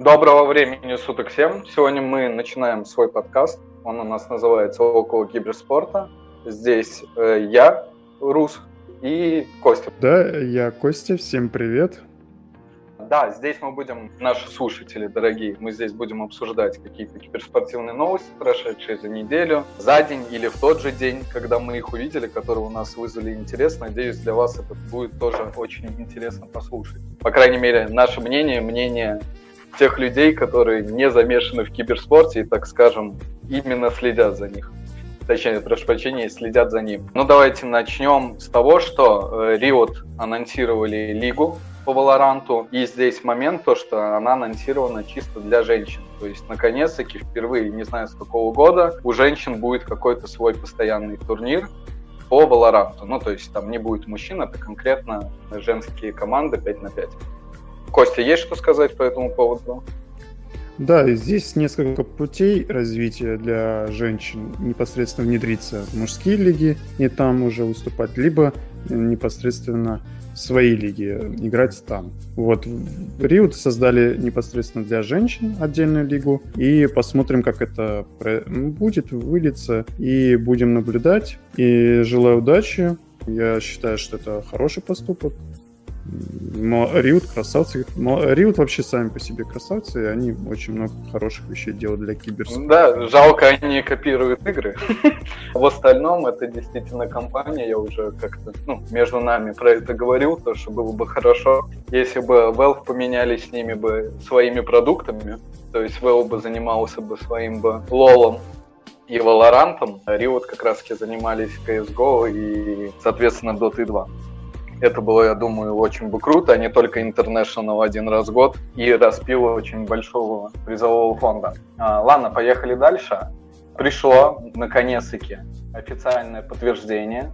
Доброго времени суток всем. Сегодня мы начинаем свой подкаст. Он у нас называется «Около киберспорта». Здесь э, я, Рус, и Костя. Да, я Костя. Всем привет. Да, здесь мы будем, наши слушатели дорогие, мы здесь будем обсуждать какие-то киберспортивные новости, прошедшие за неделю, за день или в тот же день, когда мы их увидели, которые у нас вызвали интерес. Надеюсь, для вас это будет тоже очень интересно послушать. По крайней мере, наше мнение, мнение тех людей, которые не замешаны в киберспорте и, так скажем, именно следят за них. Точнее, прошу прощения, следят за ним. Ну, давайте начнем с того, что э, Riot анонсировали лигу по Валоранту. И здесь момент, то, что она анонсирована чисто для женщин. То есть, наконец-таки, впервые, не знаю с какого года, у женщин будет какой-то свой постоянный турнир по Валоранту. Ну, то есть там не будет мужчин, это конкретно женские команды 5 на 5. Костя, есть что сказать по этому поводу? Да, здесь несколько путей развития для женщин непосредственно внедриться в мужские лиги и там уже выступать, либо непосредственно в свои лиги играть там. Вот Риут создали непосредственно для женщин отдельную лигу и посмотрим, как это будет, вылиться и будем наблюдать. И желаю удачи. Я считаю, что это хороший поступок. Но Риут красавцы. Но Риут вообще сами по себе красавцы, и они очень много хороших вещей делают для киберспорта. Да, жалко, они копируют игры. В остальном это действительно компания, я уже как-то ну, между нами про это говорил, то что было бы хорошо, если бы Valve поменялись с ними бы своими продуктами, то есть Valve бы занимался бы своим бы лолом и Valorant, а Riot как раз таки занимались CSGO и, соответственно, Dota 2. Это было, я думаю, очень бы круто, а не только International один раз в год и распил очень большого призового фонда. А, ладно, поехали дальше. Пришло, наконец-таки, официальное подтверждение.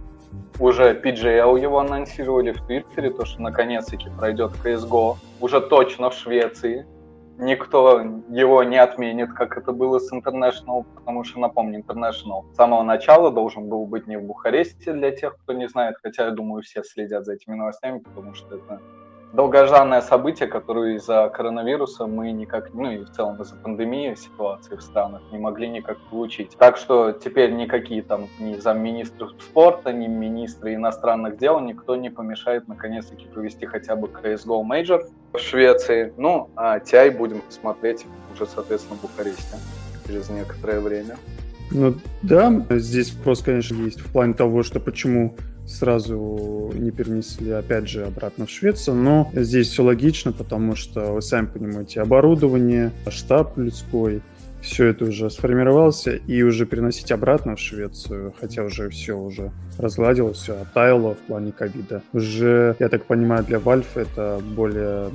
Уже PGL его анонсировали в Твиттере, то, что наконец-таки пройдет CSGO. Уже точно в Швеции никто его не отменит, как это было с International, потому что, напомню, International с самого начала должен был быть не в Бухаресте для тех, кто не знает, хотя, я думаю, все следят за этими новостями, потому что это долгожданное событие, которое из-за коронавируса мы никак, ну и в целом из-за пандемии ситуации в странах не могли никак получить. Так что теперь никакие там ни замминистров спорта, ни министры иностранных дел, никто не помешает наконец-таки провести хотя бы CSGO Major в Швеции. Ну, а TI будем смотреть уже, соответственно, в Бухаресте через некоторое время. Ну да, здесь вопрос, конечно, есть в плане того, что почему сразу не перенесли, опять же, обратно в Швецию, но здесь все логично, потому что, вы сами понимаете, оборудование, штаб людской, все это уже сформировался, и уже переносить обратно в Швецию, хотя уже все уже разгладилось, все оттаяло в плане ковида. Уже, я так понимаю, для Valve это более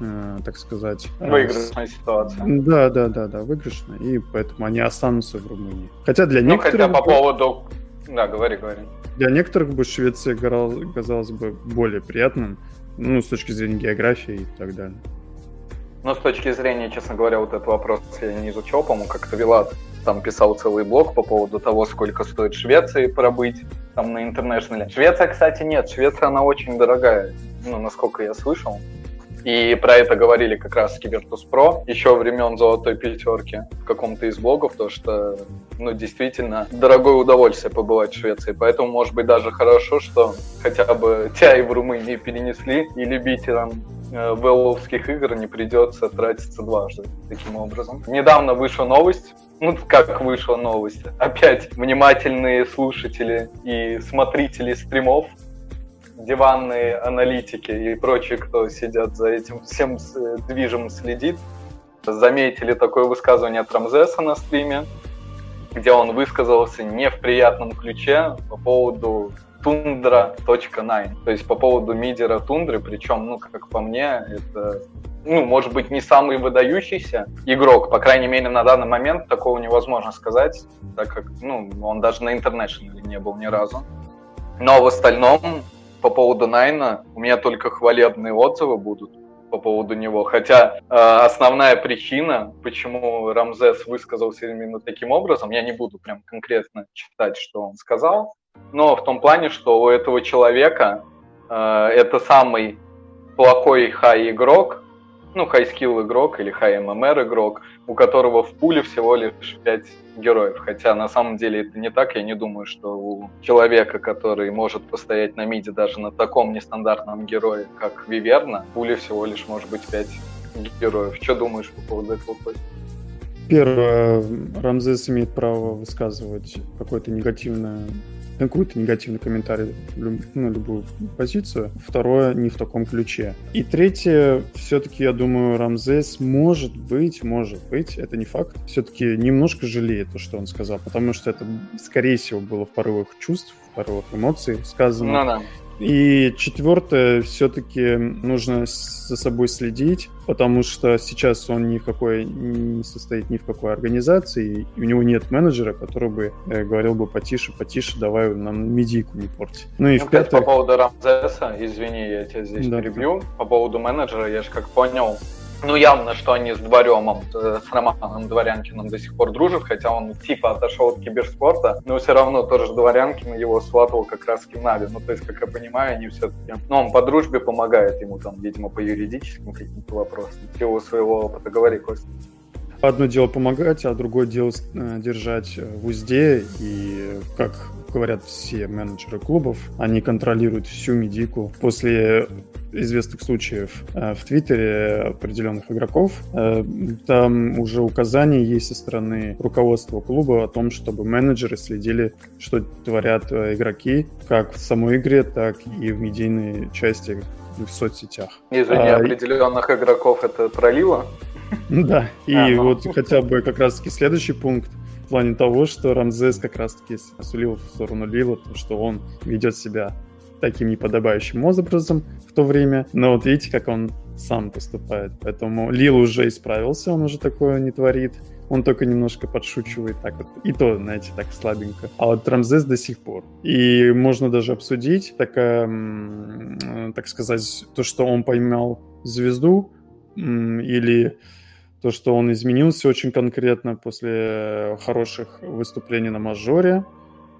э, так сказать... Выигрышная с... ситуация. Да, да, да, да, выигрышная, и поэтому они останутся в Румынии. Хотя для ну, некоторых... хотя по поводу... Да, говори, говори. Для некоторых бы Швеция казалась бы более приятным, ну, с точки зрения географии и так далее. Ну, с точки зрения, честно говоря, вот этот вопрос я не изучал, по-моему, как-то Вилат там писал целый блог по поводу того, сколько стоит Швеции пробыть там на интернешнале. Швеция, кстати, нет, Швеция, она очень дорогая, ну, насколько я слышал. И про это говорили как раз Кибертус Про еще времен золотой пятерки в каком-то из блогов, то что, ну, действительно, дорогое удовольствие побывать в Швеции. Поэтому, может быть, даже хорошо, что хотя бы TI в Румынии перенесли, и любителям э, велловских игр не придется тратиться дважды таким образом. Недавно вышла новость, ну, как вышла новость, опять внимательные слушатели и смотрители стримов диванные аналитики и прочие, кто сидят за этим всем э, движем следит, заметили такое высказывание от Рамзеса на стриме, где он высказался не в приятном ключе по поводу тундра.9, то есть по поводу мидера тундры, причем, ну, как по мне, это, ну, может быть, не самый выдающийся игрок, по крайней мере, на данный момент такого невозможно сказать, так как, ну, он даже на интернешнале не был ни разу. Но в остальном по поводу Найна у меня только хвалебные отзывы будут по поводу него. Хотя э, основная причина, почему Рамзес высказался именно таким образом, я не буду прям конкретно читать, что он сказал, но в том плане, что у этого человека э, это самый плохой хай-игрок ну, high-skill игрок или high-MMR игрок, у которого в пуле всего лишь 5 героев. Хотя на самом деле это не так. Я не думаю, что у человека, который может постоять на миде даже на таком нестандартном герое, как Виверна, в пуле всего лишь может быть 5 героев. Что думаешь по поводу этого, Костя? Первое, Рамзес имеет право высказывать какое-то негативное какой-то негативный комментарий на любую позицию. Второе, не в таком ключе. И третье, все-таки, я думаю, Рамзес может быть, может быть, это не факт, все-таки немножко жалеет то, что он сказал, потому что это, скорее всего, было в порывах чувств, в порывах эмоций сказано. Ну, да. И четвертое, все-таки нужно за собой следить, потому что сейчас он ни в какой не состоит ни в какой организации, и у него нет менеджера, который бы э, говорил бы потише, потише, давай нам медийку не порти. Ну и ну, в пятых... По поводу Рамзеса, извини, я тебя здесь да. перебью. По поводу менеджера, я же как понял, ну, явно, что они с Дворемом, э, с Романом Дворянкиным до сих пор дружат, хотя он типа отошел от киберспорта, но все равно тоже Дворянкин его сватал как раз к Нави. Ну, то есть, как я понимаю, они все-таки... Ну, он по дружбе помогает ему там, видимо, по юридическим каким-то вопросам. Всего своего опыта. Говори, Костя. Одно дело помогать, а другое дело э, держать в узде. И, как говорят все менеджеры клубов, они контролируют всю медику. После известных случаев э, в Твиттере определенных игроков. Э, там уже указания есть со стороны руководства клуба о том, чтобы менеджеры следили, что творят э, игроки, как в самой игре, так и в медийной части в соцсетях. А, определенных игроков это пролило? Да, и а, ну. вот хотя бы как раз-таки следующий пункт в плане того, что Рамзес как раз-таки осулил в сторону Лила, то, что он ведет себя таким неподобающим образом в то время. Но вот видите, как он сам поступает. Поэтому Лил уже исправился, он уже такое не творит. Он только немножко подшучивает так вот. И то, знаете, так слабенько. А вот Рамзес до сих пор. И можно даже обсудить, так, э, так сказать, то, что он поймал звезду, или то, что он изменился очень конкретно после хороших выступлений на мажоре,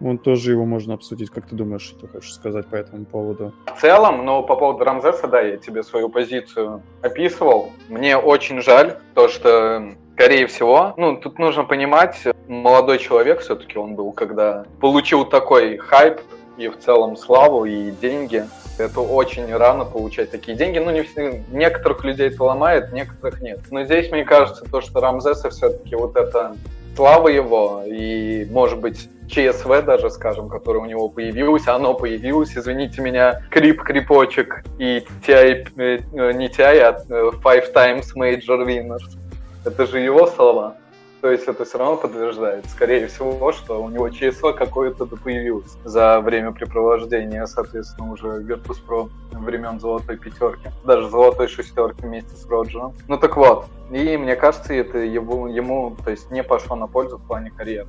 он тоже его можно обсудить. Как ты думаешь, что ты хочешь сказать по этому поводу? В целом, ну, по поводу Рамзеса, да, я тебе свою позицию описывал. Мне очень жаль то, что скорее всего, ну, тут нужно понимать, молодой человек все-таки он был, когда получил такой хайп и в целом славу и деньги. Это очень рано получать такие деньги. Ну, не все, некоторых людей это ломает, некоторых нет. Но здесь, мне кажется, то, что Рамзеса все-таки вот это слава его и, может быть, ЧСВ даже, скажем, который у него появилось, оно появилось, извините меня, крип-крипочек и TI, э, не TI, а э, Five Times Major Winners. Это же его слова. То есть это все равно подтверждает, скорее всего, что у него ЧСВ какое-то появилось за время препровождения, соответственно, уже Virtus.pro времен золотой пятерки, даже золотой шестерки вместе с Роджером. Ну так вот, и мне кажется, это ему, ему то есть, не пошло на пользу в плане карьеры.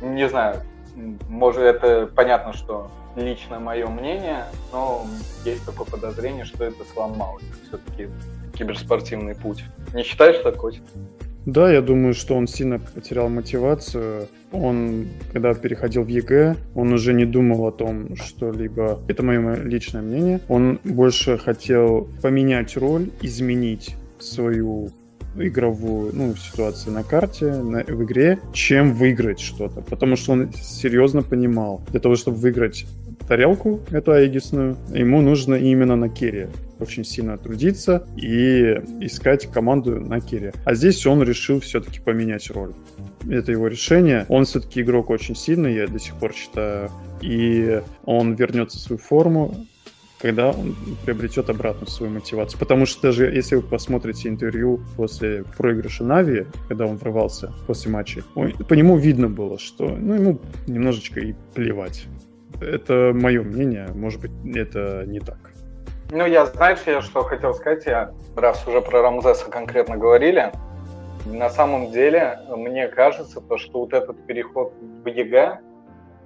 Не знаю, может, это понятно, что лично мое мнение, но есть такое подозрение, что это сломало все-таки киберспортивный путь. Не считаешь такой? Да, я думаю, что он сильно потерял мотивацию. Он, когда переходил в EG, он уже не думал о том, что либо... Это мое личное мнение. Он больше хотел поменять роль, изменить свою игровую ну, ситуацию на карте, на, в игре, чем выиграть что-то. Потому что он серьезно понимал, для того, чтобы выиграть тарелку, эту аегисную, ему нужно именно на керри очень сильно трудиться и искать команду на керри. А здесь он решил все-таки поменять роль. Это его решение. Он все-таки игрок очень сильный, я до сих пор считаю. И он вернется в свою форму, когда он приобретет обратно свою мотивацию. Потому что даже если вы посмотрите интервью после проигрыша Нави, когда он врывался после матча, по нему видно было, что ну, ему немножечко и плевать. Это мое мнение, может быть, это не так. Ну, я, знаешь, я что хотел сказать, я, раз уже про Рамзеса конкретно говорили, на самом деле, мне кажется, то, что вот этот переход в EG,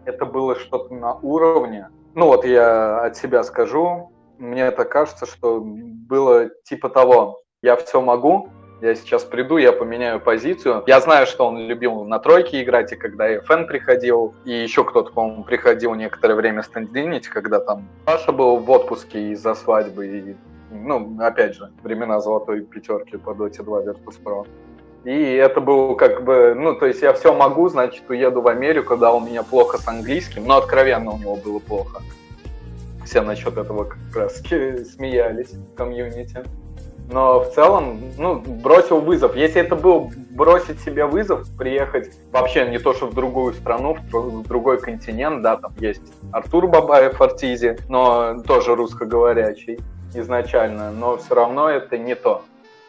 это было что-то на уровне, ну вот я от себя скажу, мне это кажется, что было типа того, я все могу, я сейчас приду, я поменяю позицию. Я знаю, что он любил на тройке играть, и когда ФН приходил, и еще кто-то, по-моему, приходил некоторое время стендинить, когда там Паша был в отпуске из-за свадьбы, и Ну, опять же, времена золотой пятерки по Dota 2 Virtus.pro. И это был как бы, ну, то есть я все могу, значит, уеду в Америку, да, у меня плохо с английским, но откровенно у него было плохо. Все насчет этого как раз смеялись в комьюнити. Но в целом, ну, бросил вызов. Если это был бросить себе вызов, приехать вообще не то, что в другую страну, в другой континент, да, там есть Артур Бабаев Артизи, но тоже русскоговорящий изначально, но все равно это не то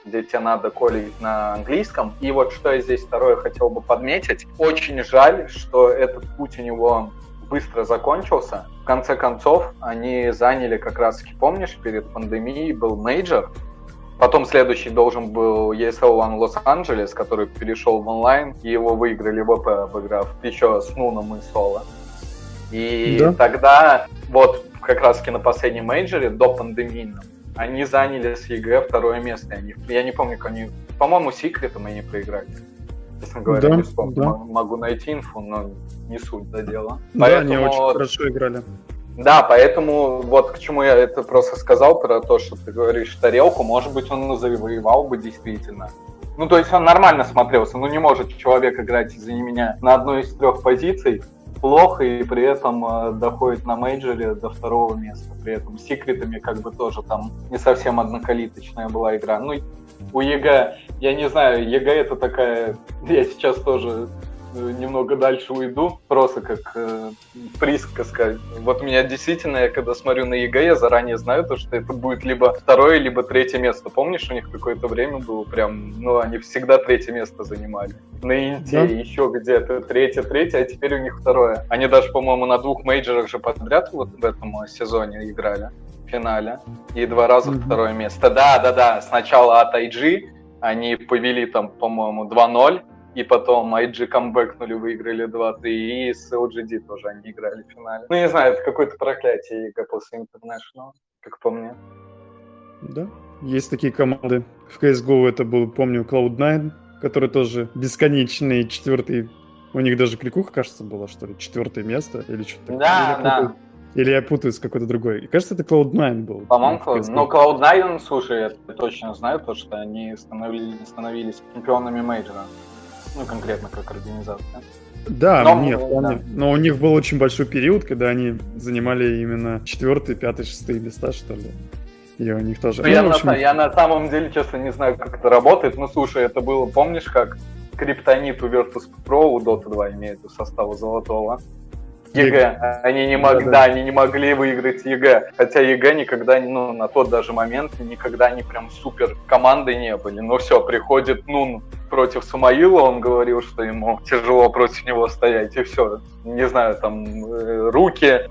где тебе надо колить на английском. И вот что я здесь второе хотел бы подметить. Очень жаль, что этот путь у него быстро закончился. В конце концов, они заняли как раз-таки, помнишь, перед пандемией был мейджор, Потом следующий должен был ESL One Лос-Анджелес, который перешел в онлайн, и его выиграли ВП, обыграв еще с Нуном и Соло. И да. тогда, вот как раз-таки на последнем мейджоре, до пандемийном, они заняли с EG второе место. Они, я не помню, как они... По-моему, секретом они проиграли. Честно говоря, да, не вспомню. Да. Могу найти инфу, но не суть до дела. Да, Поэтому... они очень хорошо играли. Да, поэтому вот к чему я это просто сказал, про то, что ты говоришь тарелку, может быть, он завоевал бы действительно. Ну, то есть он нормально смотрелся, ну не может человек играть, извини меня, на одной из трех позиций, плохо и при этом э, доходит на мейджоре до второго места. При этом секретами как бы тоже там не совсем однокалиточная была игра. Ну, у EG, я не знаю, EG это такая, я сейчас тоже немного дальше уйду, просто как э, присказка сказать. Вот меня действительно, я когда смотрю на EG, я заранее знаю то, что это будет либо второе, либо третье место. Помнишь, у них какое-то время было прям, ну, они всегда третье место занимали. На Инте да? еще где-то третье, третье, а теперь у них второе. Они даже, по-моему, на двух мейджорах же подряд вот в этом сезоне играли в финале. И два раза mm-hmm. второе место. Да, да, да. Сначала от IG они повели там, по-моему, 2-0 и потом IG камбэкнули, выиграли 2-3, и с LGD тоже они играли в финале. Ну, не знаю, это какое-то проклятие EG после International, как по мне. Да, есть такие команды. В CSGO это был, помню, Cloud9, который тоже бесконечный четвертый у них даже кликуха, кажется, была, что ли, четвертое место или что-то. Да, или да. Или я путаю с какой-то другой. Кажется, это Cloud9 был. По-моему, но Cloud9, слушай, я точно знаю то, что они становились, становились чемпионами мейджора ну, конкретно как организация. Да, но, нет, да. но у них был очень большой период, когда они занимали именно четвертый, пятый, шестые места, что ли. И у них тоже. Ну, ну, я, общем... на, я на самом деле, честно, не знаю, как это работает. Ну, слушай, это было, помнишь, как Криптонит у Virtus.pro у Dota 2 имеет у состава золотого? EG. Они не могли, да, да. они не могли выиграть EG. Хотя EG никогда, ну, на тот даже момент, никогда не прям супер командой не были. Но все, приходит Нун против Сумаила, он говорил, что ему тяжело против него стоять, и все. Не знаю, там, э, руки,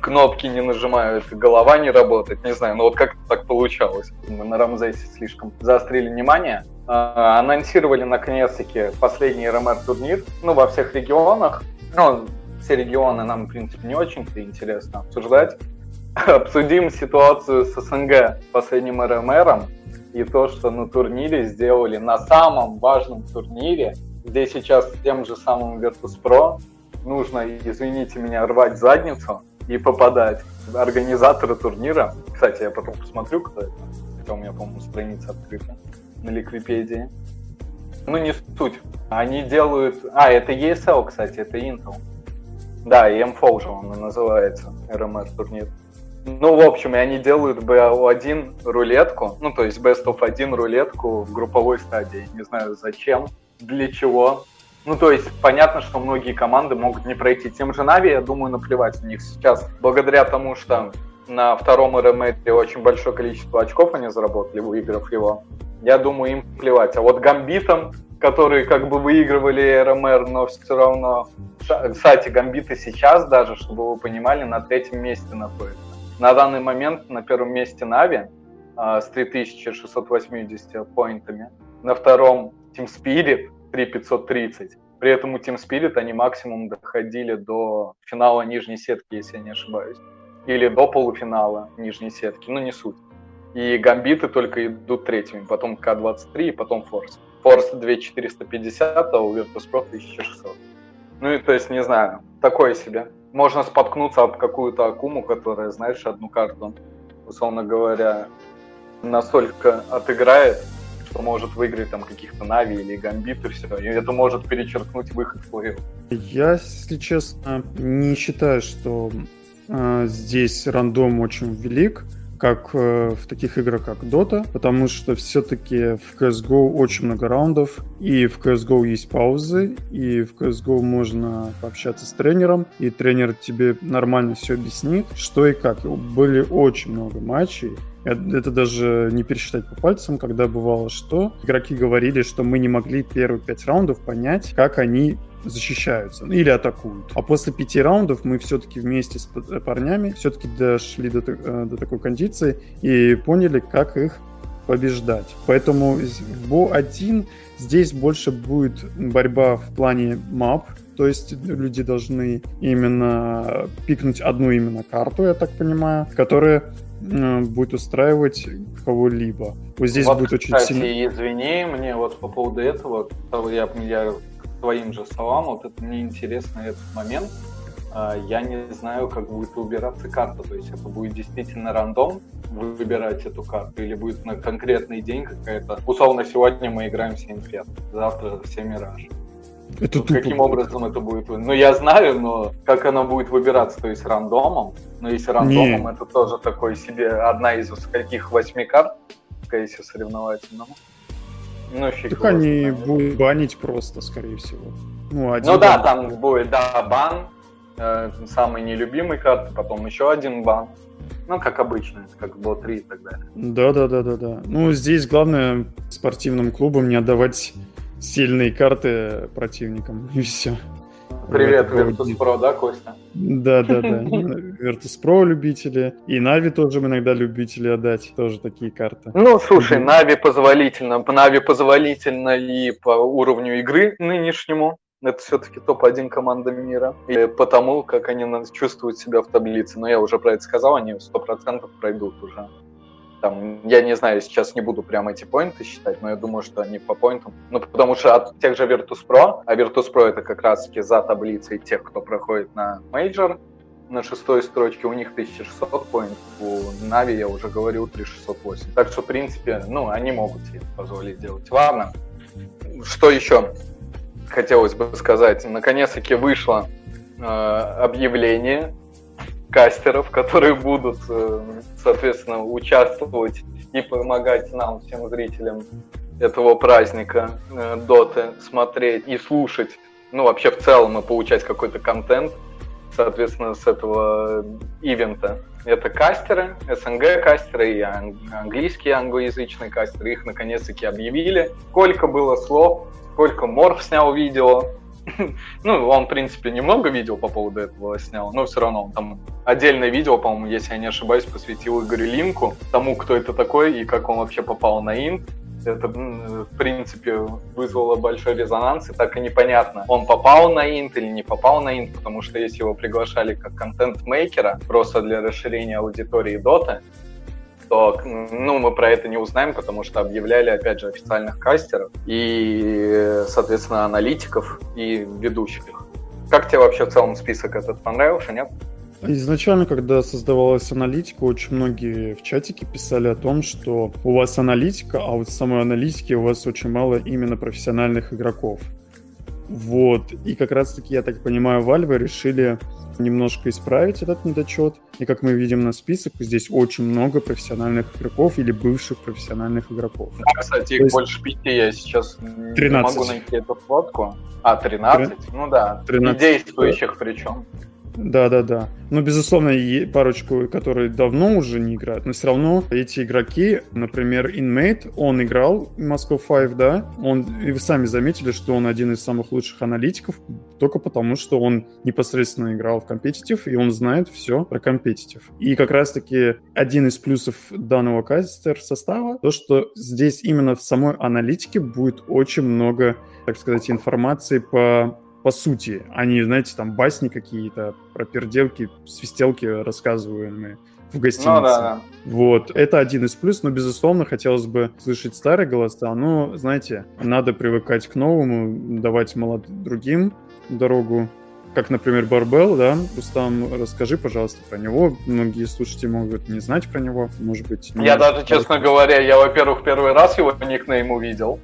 кнопки не нажимают, голова не работает, не знаю, но вот как так получалось. Мы на Рамзесе слишком заострили внимание. А, анонсировали наконец-таки последний RMR турнир, ну, во всех регионах. Ну, все регионы нам, в принципе, не очень-то интересно обсуждать. Обсудим ситуацию с СНГ последним РМРом и то, что на турнире сделали, на самом важном турнире, где сейчас тем же самым Virtus.pro нужно, извините меня, рвать задницу и попадать. Организаторы турнира, кстати, я потом посмотрю, кто это, хотя у меня, по-моему, страница открыта на Ликвипедии. Ну, не суть. Они делают... А, это ESL, кстати, это Intel. Да, и M4 же он называется, RMR турнир. Ну, в общем, и они делают BO1 рулетку, ну, то есть Best of 1 рулетку в групповой стадии. Не знаю, зачем, для чего. Ну, то есть, понятно, что многие команды могут не пройти. Тем же Нави, я думаю, наплевать у них сейчас. Благодаря тому, что на втором РМР очень большое количество очков они заработали, выиграв его, я думаю, им плевать. А вот Гамбитом которые как бы выигрывали РМР, но все равно... Кстати, гамбиты сейчас даже, чтобы вы понимали, на третьем месте находятся. На данный момент на первом месте Нави э, с 3680 поинтами. На втором Team Spirit 3530. При этом у Team Spirit они максимум доходили до финала нижней сетки, если я не ошибаюсь. Или до полуфинала нижней сетки, ну не суть. И гамбиты только идут третьими, потом К-23 и потом Форс. Force 2450, а у Virtus.pro 1600. Ну и то есть, не знаю, такое себе. Можно споткнуться об какую-то Акуму, которая, знаешь, одну карту, условно говоря, настолько отыграет, что может выиграть там каких-то Нави или Гамбит и все. И это может перечеркнуть выход в плей Я, если честно, не считаю, что э, здесь рандом очень велик как э, в таких играх, как Dota, потому что все-таки в CSGO очень много раундов, и в CSGO есть паузы, и в CSGO можно пообщаться с тренером, и тренер тебе нормально все объяснит, что и как. Были очень много матчей, это даже не пересчитать по пальцам, когда бывало что. Игроки говорили, что мы не могли первые пять раундов понять, как они защищаются или атакуют. А после пяти раундов мы все-таки вместе с парнями все-таки дошли до, э, до такой кондиции и поняли, как их побеждать. Поэтому в БО-1 здесь больше будет борьба в плане мап, то есть люди должны именно пикнуть одну именно карту, я так понимаю, которая э, будет устраивать кого-либо. Вот здесь вот, будет очень кстати, сильно... извини, мне вот по поводу этого, я, я твоим же словам, вот это мне интересно этот момент. А, я не знаю, как будет убираться карта. То есть это будет действительно рандом выбирать эту карту или будет на конкретный день какая-то. Условно, сегодня мы играем все инфет, завтра все мираж. Это вот каким образом это будет? Ну, я знаю, но как оно будет выбираться, то есть рандомом. Но если рандомом, не. это тоже такой себе одна из каких восьми карт, скорее соревновательному. Ну, фиг так они знает. будут банить просто, скорее всего. Ну, один ну да, там будет, да, бан, э, самый нелюбимый карты, потом еще один бан. Ну, как обычно, как в 3 и так далее. Да, да, да, да, да. Ну, здесь главное спортивным клубам не отдавать сильные карты противникам, и все. Привет, Virtus.pro, да, Костя? Да, да, да. Virtus.pro любители. И Нави тоже иногда любители отдать. Тоже такие карты. Ну, слушай, Нави позволительно. Нави позволительно и по уровню игры нынешнему. Это все-таки топ-1 команда мира. И потому, как они чувствуют себя в таблице. Но я уже про это сказал, они 100% пройдут уже. Там, я не знаю, сейчас не буду прямо эти поинты считать, но я думаю, что они по поинтам. Ну, потому что от тех же Virtus.pro, а Virtus.pro это как раз-таки за таблицей тех, кто проходит на мейджор, на шестой строчке у них 1600 поинтов, у Нави, я уже говорил, 3608. Так что, в принципе, ну, они могут себе позволить делать. Ладно, что еще хотелось бы сказать? Наконец-таки вышло э, объявление кастеров, которые будут, э, соответственно, участвовать и помогать нам, всем зрителям этого праздника э, Доты, смотреть и слушать, ну, вообще в целом и получать какой-то контент, соответственно, с этого ивента. Это кастеры, СНГ кастеры и английские англоязычные кастеры. Их наконец-таки объявили. Сколько было слов, сколько Морф снял видео, ну, он, в принципе, немного видео по поводу этого снял, но все равно он там отдельное видео, по-моему, если я не ошибаюсь, посвятил Игорю Линку, тому, кто это такой и как он вообще попал на инт. Это, в принципе, вызвало большой резонанс, и так и непонятно, он попал на инт или не попал на инт, потому что если его приглашали как контент-мейкера, просто для расширения аудитории Доты, то ну, мы про это не узнаем, потому что объявляли, опять же, официальных кастеров и, соответственно, аналитиков и ведущих. Как тебе вообще в целом список этот понравился, нет? Изначально, когда создавалась аналитика, очень многие в чатике писали о том, что у вас аналитика, а вот самой аналитике у вас очень мало именно профессиональных игроков. Вот. И как раз-таки, я так понимаю, Valve решили немножко исправить этот недочет. И как мы видим на список, здесь очень много профессиональных игроков или бывших профессиональных игроков. Да, кстати, их есть... больше пяти, я сейчас 13. не могу найти эту фотку. А, 13? 3... Ну да, 13. и действующих причем. Да, да, да. Но, безусловно, и парочку, которые давно уже не играют, но все равно эти игроки, например, Inmate, он играл Moscow 5, да, он, и вы сами заметили, что он один из самых лучших аналитиков, только потому, что он непосредственно играл в компетитив, и он знает все про компетитив. И как раз-таки один из плюсов данного кастер состава, то, что здесь именно в самой аналитике будет очень много, так сказать, информации по по сути, они, знаете, там басни какие-то про перделки, свистелки рассказываемые в гостинице. Ну, да, да. Вот, это один из плюсов, но, безусловно, хотелось бы слышать старые голоса, но, знаете, надо привыкать к новому, давать молод... другим дорогу как, например, Барбел, да, Рустам, расскажи, пожалуйста, про него. Многие слушатели могут не знать про него, может быть... Я даже, честно говоря, я, во-первых, первый раз его никнейм увидел.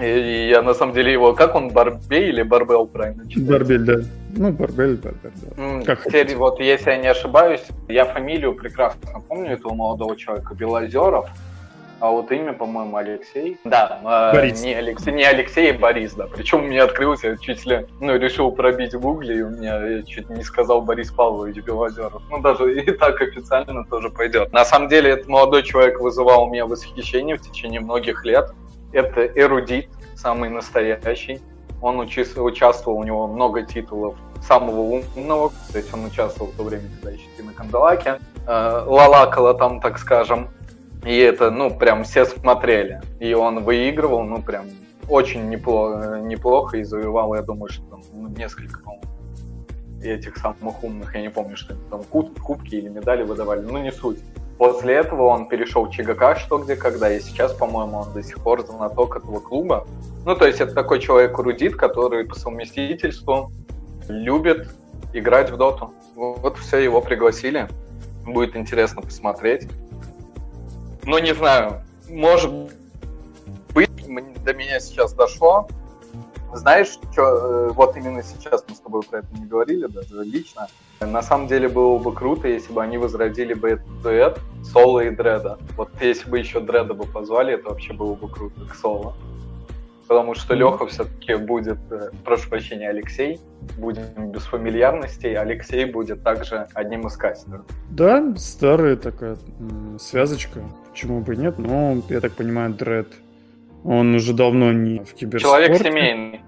И я на самом деле его, как он, Барбей или Барбел правильно читается? Барбель, да. Ну, Барбель, Барбель, да. Как Теперь хотите. вот, если я не ошибаюсь, я фамилию прекрасно помню этого молодого человека, Белозеров. А вот имя, по-моему, Алексей. Да, а, Борис. не Алексей, не Алексей, а Борис, да. Причем у меня открылся, я чуть ли, ну, решил пробить в гугле, и у меня я чуть не сказал Борис Павлович Белозеров. Ну, даже и так официально тоже пойдет. На самом деле, этот молодой человек вызывал у меня восхищение в течение многих лет. Это эрудит, самый настоящий. Он участвовал, у него много титулов самого умного, то есть он участвовал в то время, когда еще на Кандалаке. Э, лалакала там, так скажем. И это, ну, прям все смотрели. И он выигрывал, ну, прям очень неплохо, неплохо и завоевал, я думаю, что там ну, несколько, по этих самых умных, я не помню, что это там кубки или медали выдавали, ну не суть. После этого он перешел в ЧГК что где когда, и сейчас, по-моему, он до сих пор знаток этого клуба. Ну, то есть это такой человек-рудит, который по совместительству любит играть в доту. Вот все, его пригласили. Будет интересно посмотреть. Ну, не знаю, может быть, до меня сейчас дошло. Знаешь, что, э, вот именно сейчас мы с тобой про это не говорили, даже лично. На самом деле было бы круто, если бы они возродили бы этот дуэт Соло и Дреда. Вот если бы еще Дреда бы позвали, это вообще было бы круто к Соло. Потому что Леха все-таки будет, э, прошу прощения, Алексей, будем без фамильярностей, Алексей будет также одним из кастеров. Да, старая такая связочка, почему бы нет, но, я так понимаю, Дред, он уже давно не в киберспорте. Человек семейный.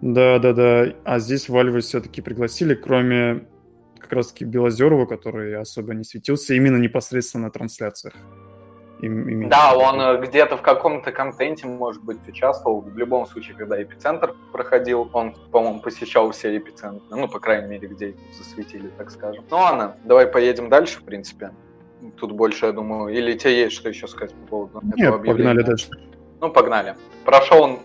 Да, да, да. А здесь Вальвы все-таки пригласили, кроме как раз-таки Белозерова, который особо не светился именно непосредственно на трансляциях. Им, да, он э, где-то в каком-то контенте, может быть, участвовал. В любом случае, когда эпицентр проходил, он, по-моему, посещал все эпицентры. Ну, по крайней мере, где засветили, так скажем. Ну ладно, давай поедем дальше, в принципе. Тут больше, я думаю, или тебе есть что еще сказать по поводу Нет, этого объявления? погнали дальше. Ну, погнали. Прошел он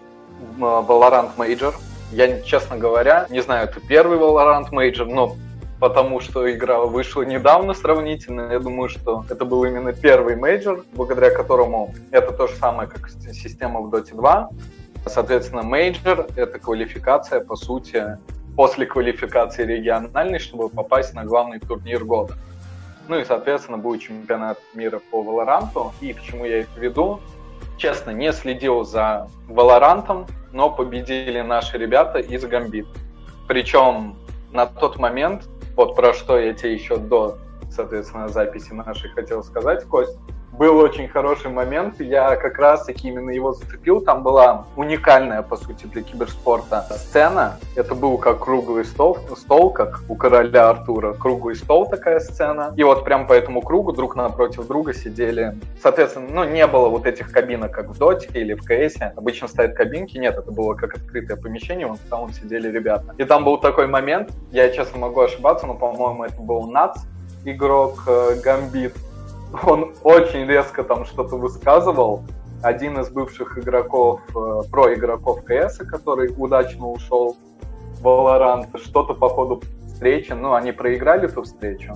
Valorant Major. Я, честно говоря, не знаю, это первый Valorant Major, но потому что игра вышла недавно сравнительно. Я думаю, что это был именно первый мейджор, благодаря которому это то же самое, как система в Dota 2. Соответственно, мейджор — это квалификация, по сути, после квалификации региональной, чтобы попасть на главный турнир года. Ну и, соответственно, будет чемпионат мира по Валоранту. И к чему я это веду? Честно, не следил за Валорантом, но победили наши ребята из Гамбит. Причем на тот момент вот про что я тебе еще до, соответственно, записи нашей хотел сказать, Кость. Был очень хороший момент, я как раз таки именно его зацепил. Там была уникальная, по сути, для киберспорта сцена. Это был как круглый стол, стол, как у короля Артура. Круглый стол такая сцена. И вот прям по этому кругу друг напротив друга сидели. Соответственно, ну, не было вот этих кабинок, как в Доте или в КС. Обычно стоят кабинки. Нет, это было как открытое помещение, вон там сидели ребята. И там был такой момент, я честно могу ошибаться, но, по-моему, это был Нац, игрок э, Гамбит он очень резко там что-то высказывал. Один из бывших игроков, э, про игроков КС, который удачно ушел в Valorant, что-то по ходу встречи, ну, они проиграли эту встречу,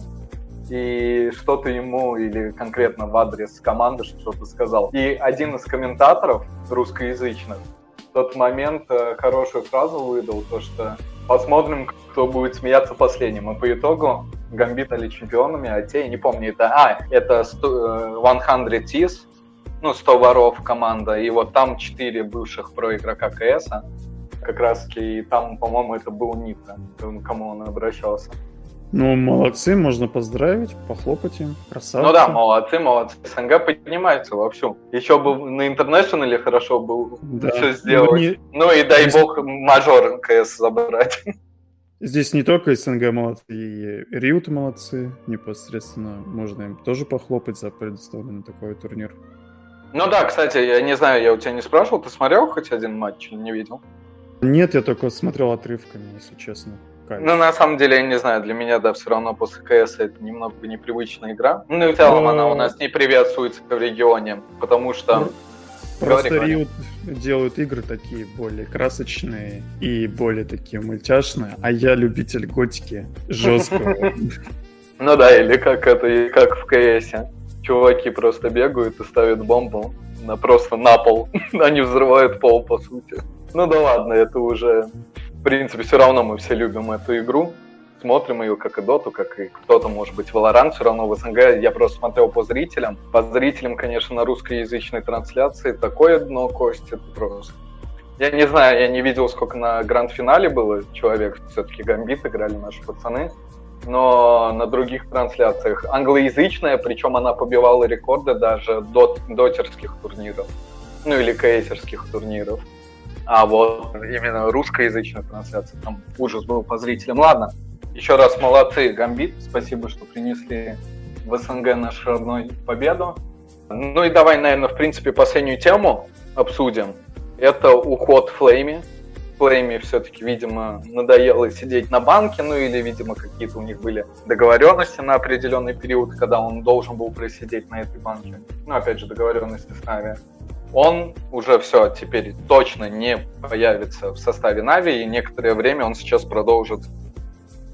и что-то ему или конкретно в адрес команды что-то сказал. И один из комментаторов русскоязычных в тот момент э, хорошую фразу выдал, то что посмотрим, кто будет смеяться последним. И по итогу Гамбит стали чемпионами, а те, я не помню, это... А, это 100, 100 э, T's, ну, 100 воров команда, и вот там 4 бывших про игрока КС, как раз и там, по-моему, это был Нита, кому он обращался. Ну, молодцы, можно поздравить, похлопать им, красавцы. Ну да, молодцы, молодцы. СНГ поднимается вовсю. Еще бы на интернешнале хорошо бы да. все сделать. Ну, не... ну и дай бог мажор КС забрать. Здесь не только СНГ молодцы, и Риут молодцы. Непосредственно можно им тоже похлопать за предоставленный такой турнир. Ну да, кстати, я не знаю, я у тебя не спрашивал, ты смотрел хоть один матч или не видел? Нет, я только смотрел отрывками, если честно. Кайф. Ну, на самом деле, я не знаю, для меня, да, все равно после КС это немного непривычная игра. Ну и в целом она у нас не приветствуется в регионе, потому что... Просто говори, Риот делают игры такие более красочные и более такие мультяшные, а я любитель готики жесткого. Ну да, или как это, как в КС. Чуваки просто бегают и ставят бомбу на просто на пол. Они взрывают пол, по сути. Ну да ладно, это уже... В принципе, все равно мы все любим эту игру смотрим ее как и Доту, как и кто-то, может быть, Valorant, все равно в СНГ я просто смотрел по зрителям. По зрителям, конечно, на русскоязычной трансляции такое дно кости, это просто. Я не знаю, я не видел, сколько на гранд-финале было человек, все-таки Гамбит играли наши пацаны, но на других трансляциях англоязычная, причем она побивала рекорды даже дот, дотерских турниров, ну или кейсерских турниров. А вот именно русскоязычная трансляция, там ужас был по зрителям. Ладно, еще раз молодцы, Гамбит. Спасибо, что принесли в СНГ нашу родную победу. Ну и давай, наверное, в принципе, последнюю тему обсудим. Это уход Флейми. Флейми все-таки, видимо, надоело сидеть на банке, ну или, видимо, какие-то у них были договоренности на определенный период, когда он должен был просидеть на этой банке. Ну, опять же, договоренности с Нави. Он уже все, теперь точно не появится в составе Нави, и некоторое время он сейчас продолжит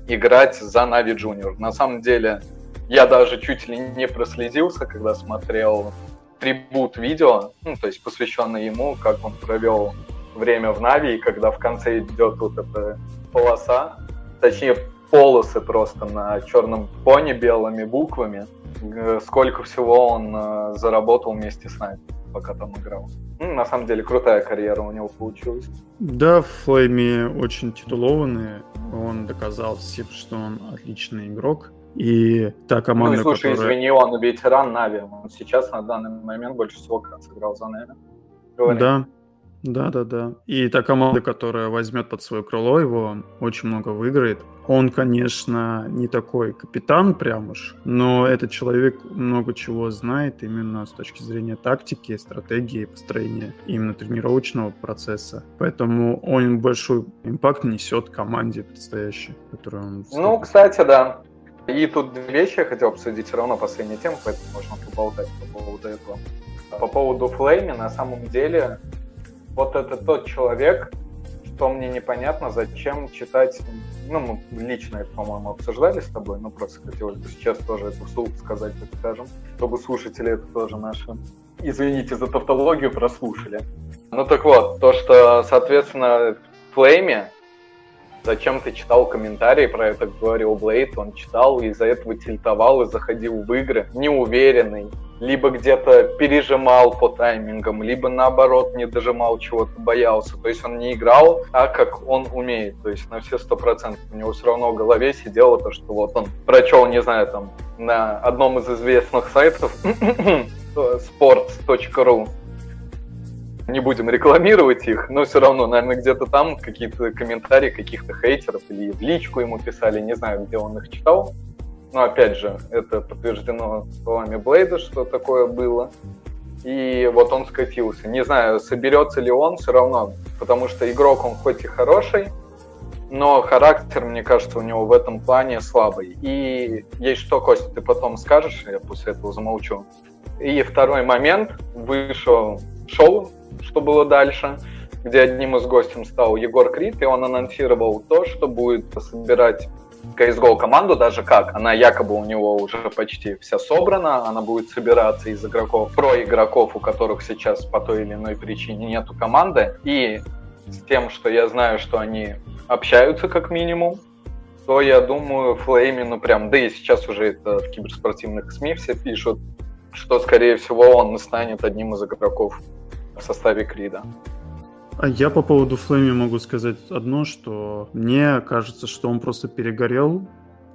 играть за Нави Junior. На самом деле, я даже чуть ли не проследился, когда смотрел трибут видео, ну, то есть посвященный ему, как он провел время в Нави, и когда в конце идет вот эта полоса, точнее полосы просто на черном фоне белыми буквами, сколько всего он э, заработал вместе с Нави, пока там играл. Ну, на самом деле крутая карьера у него получилась. Да, Флейми очень титулованный. Он доказал всем, что он отличный игрок. И та команда, Ну, слушай, которая... извини, он ветеран Нави. Он сейчас на данный момент больше всего как сыграл за Нави. Да, да, да, да. И та команда, которая возьмет под свое крыло его, очень много выиграет. Он, конечно, не такой капитан прям уж, но этот человек много чего знает именно с точки зрения тактики, стратегии, построения именно тренировочного процесса. Поэтому он большой импакт несет команде предстоящей, которую он... Ну, кстати, да. И тут две вещи я хотел обсудить, все равно последняя тема, поэтому можно поболтать по поводу этого. По поводу Флейми, на самом деле, вот это тот человек, что мне непонятно, зачем читать, ну, мы лично это, по-моему, обсуждали с тобой, но просто хотелось бы сейчас тоже это вслух сказать, так скажем, чтобы слушатели это тоже наши, извините за тавтологию, прослушали. Ну так вот, то, что, соответственно, в Флейме зачем ты читал комментарии про это, говорил Блейд, он читал и из-за этого тильтовал и заходил в игры неуверенный, либо где-то пережимал по таймингам, либо наоборот не дожимал чего-то, боялся. То есть он не играл так, как он умеет. То есть на все сто процентов у него все равно в голове сидело то, что вот он прочел, не знаю, там на одном из известных сайтов sports.ru не будем рекламировать их, но все равно, наверное, где-то там какие-то комментарии каких-то хейтеров или в личку ему писали, не знаю, где он их читал. Но опять же, это подтверждено словами Блейда, что такое было. И вот он скатился. Не знаю, соберется ли он все равно, потому что игрок он хоть и хороший, но характер, мне кажется, у него в этом плане слабый. И есть что, Костя, ты потом скажешь, я после этого замолчу. И второй момент, вышел шоу, что было дальше, где одним из гостем стал Егор Крид, и он анонсировал то, что будет собирать CSGO команду, даже как, она якобы у него уже почти вся собрана, она будет собираться из игроков, про игроков, у которых сейчас по той или иной причине нету команды, и с тем, что я знаю, что они общаются как минимум, то я думаю, Флейми, ну прям, да и сейчас уже это в киберспортивных СМИ все пишут, что, скорее всего, он станет одним из игроков в составе Крида. А я по поводу Флейми могу сказать одно, что мне кажется, что он просто перегорел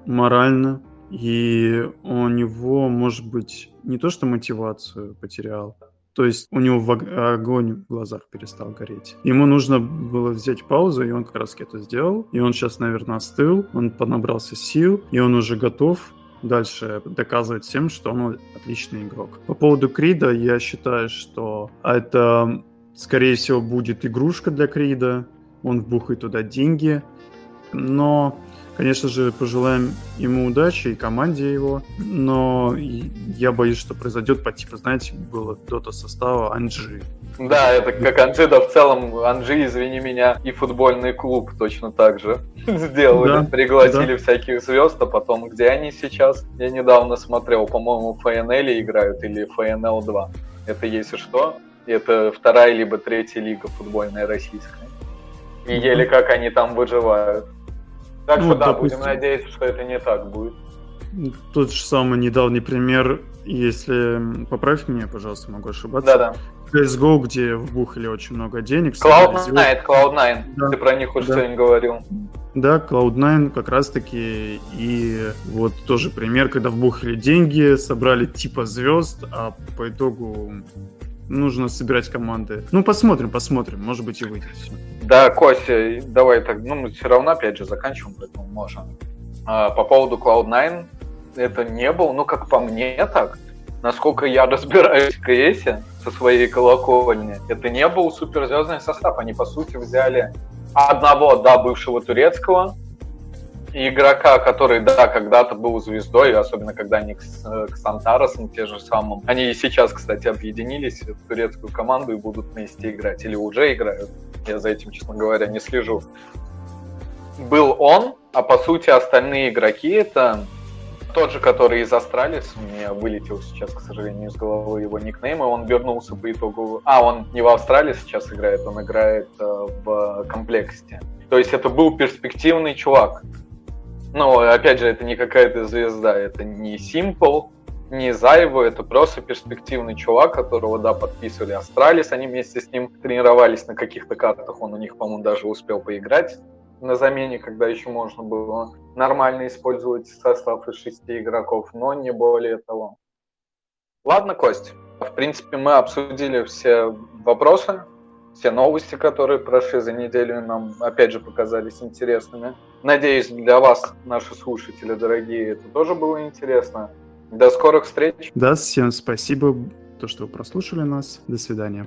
морально, и у него, может быть, не то что мотивацию потерял, то есть у него огонь в глазах перестал гореть. Ему нужно было взять паузу, и он как раз это сделал. И он сейчас, наверное, остыл, он понабрался сил, и он уже готов дальше доказывать всем, что он отличный игрок. По поводу Крида, я считаю, что это скорее всего, будет игрушка для Крида, он вбухает туда деньги, но Конечно же, пожелаем ему удачи и команде его, но я боюсь, что произойдет по типу, знаете, было дота состава Анджи. Да, это как Анджи, да в целом Анджи, извини меня, и футбольный клуб точно так же сделали. Да, Пригласили да. всяких звезд, а потом где они сейчас? Я недавно смотрел, по-моему, в ФНЛ играют или ФНЛ 2. Это если что, это вторая либо третья лига футбольная российская. И еле как они там выживают. Так ну, что да, допустим... будем надеяться, что это не так будет. Тот же самый недавний пример, если... Поправь меня, пожалуйста, могу ошибаться. Да-да. CSGO, где вбухали очень много денег. Cloud9, Cloud9. Да. Ты про них уже да. что-нибудь говорил. Да, Cloud9 как раз-таки и вот тоже пример, когда вбухали деньги, собрали типа звезд, а по итогу нужно собирать команды. Ну, посмотрим, посмотрим, может быть и выйдет все. Да, Костя, давай так, ну, мы все равно, опять же, заканчиваем, поэтому можем. А, по поводу Cloud9, это не был, ну, как по мне так, насколько я разбираюсь в КС со своей колокольни, это не был суперзвездный состав. Они, по сути, взяли одного, да, бывшего турецкого, игрока, который, да, когда-то был звездой, особенно когда они к, к Сантаросам те же самым. Они и сейчас, кстати, объединились в турецкую команду и будут вместе играть, или уже играют. Я за этим, честно говоря, не слежу. Был он, а по сути остальные игроки это тот же, который из Астралис, мне вылетел сейчас, к сожалению, из головы его никнейма, он вернулся по итогу... А, он не в Астралис сейчас играет, он играет э, в Complexity. То есть это был перспективный чувак. Ну, опять же, это не какая-то звезда, это не Simple, не ZywOo, это просто перспективный чувак, которого, да, подписывали Астралис, они вместе с ним тренировались на каких-то картах, он у них, по-моему, даже успел поиграть на замене, когда еще можно было нормально использовать состав из шести игроков, но не более того. Ладно, Кость, в принципе, мы обсудили все вопросы, все новости, которые прошли за неделю, нам опять же показались интересными. Надеюсь, для вас, наши слушатели дорогие, это тоже было интересно. До скорых встреч. Да, всем спасибо, то, что вы прослушали нас. До свидания.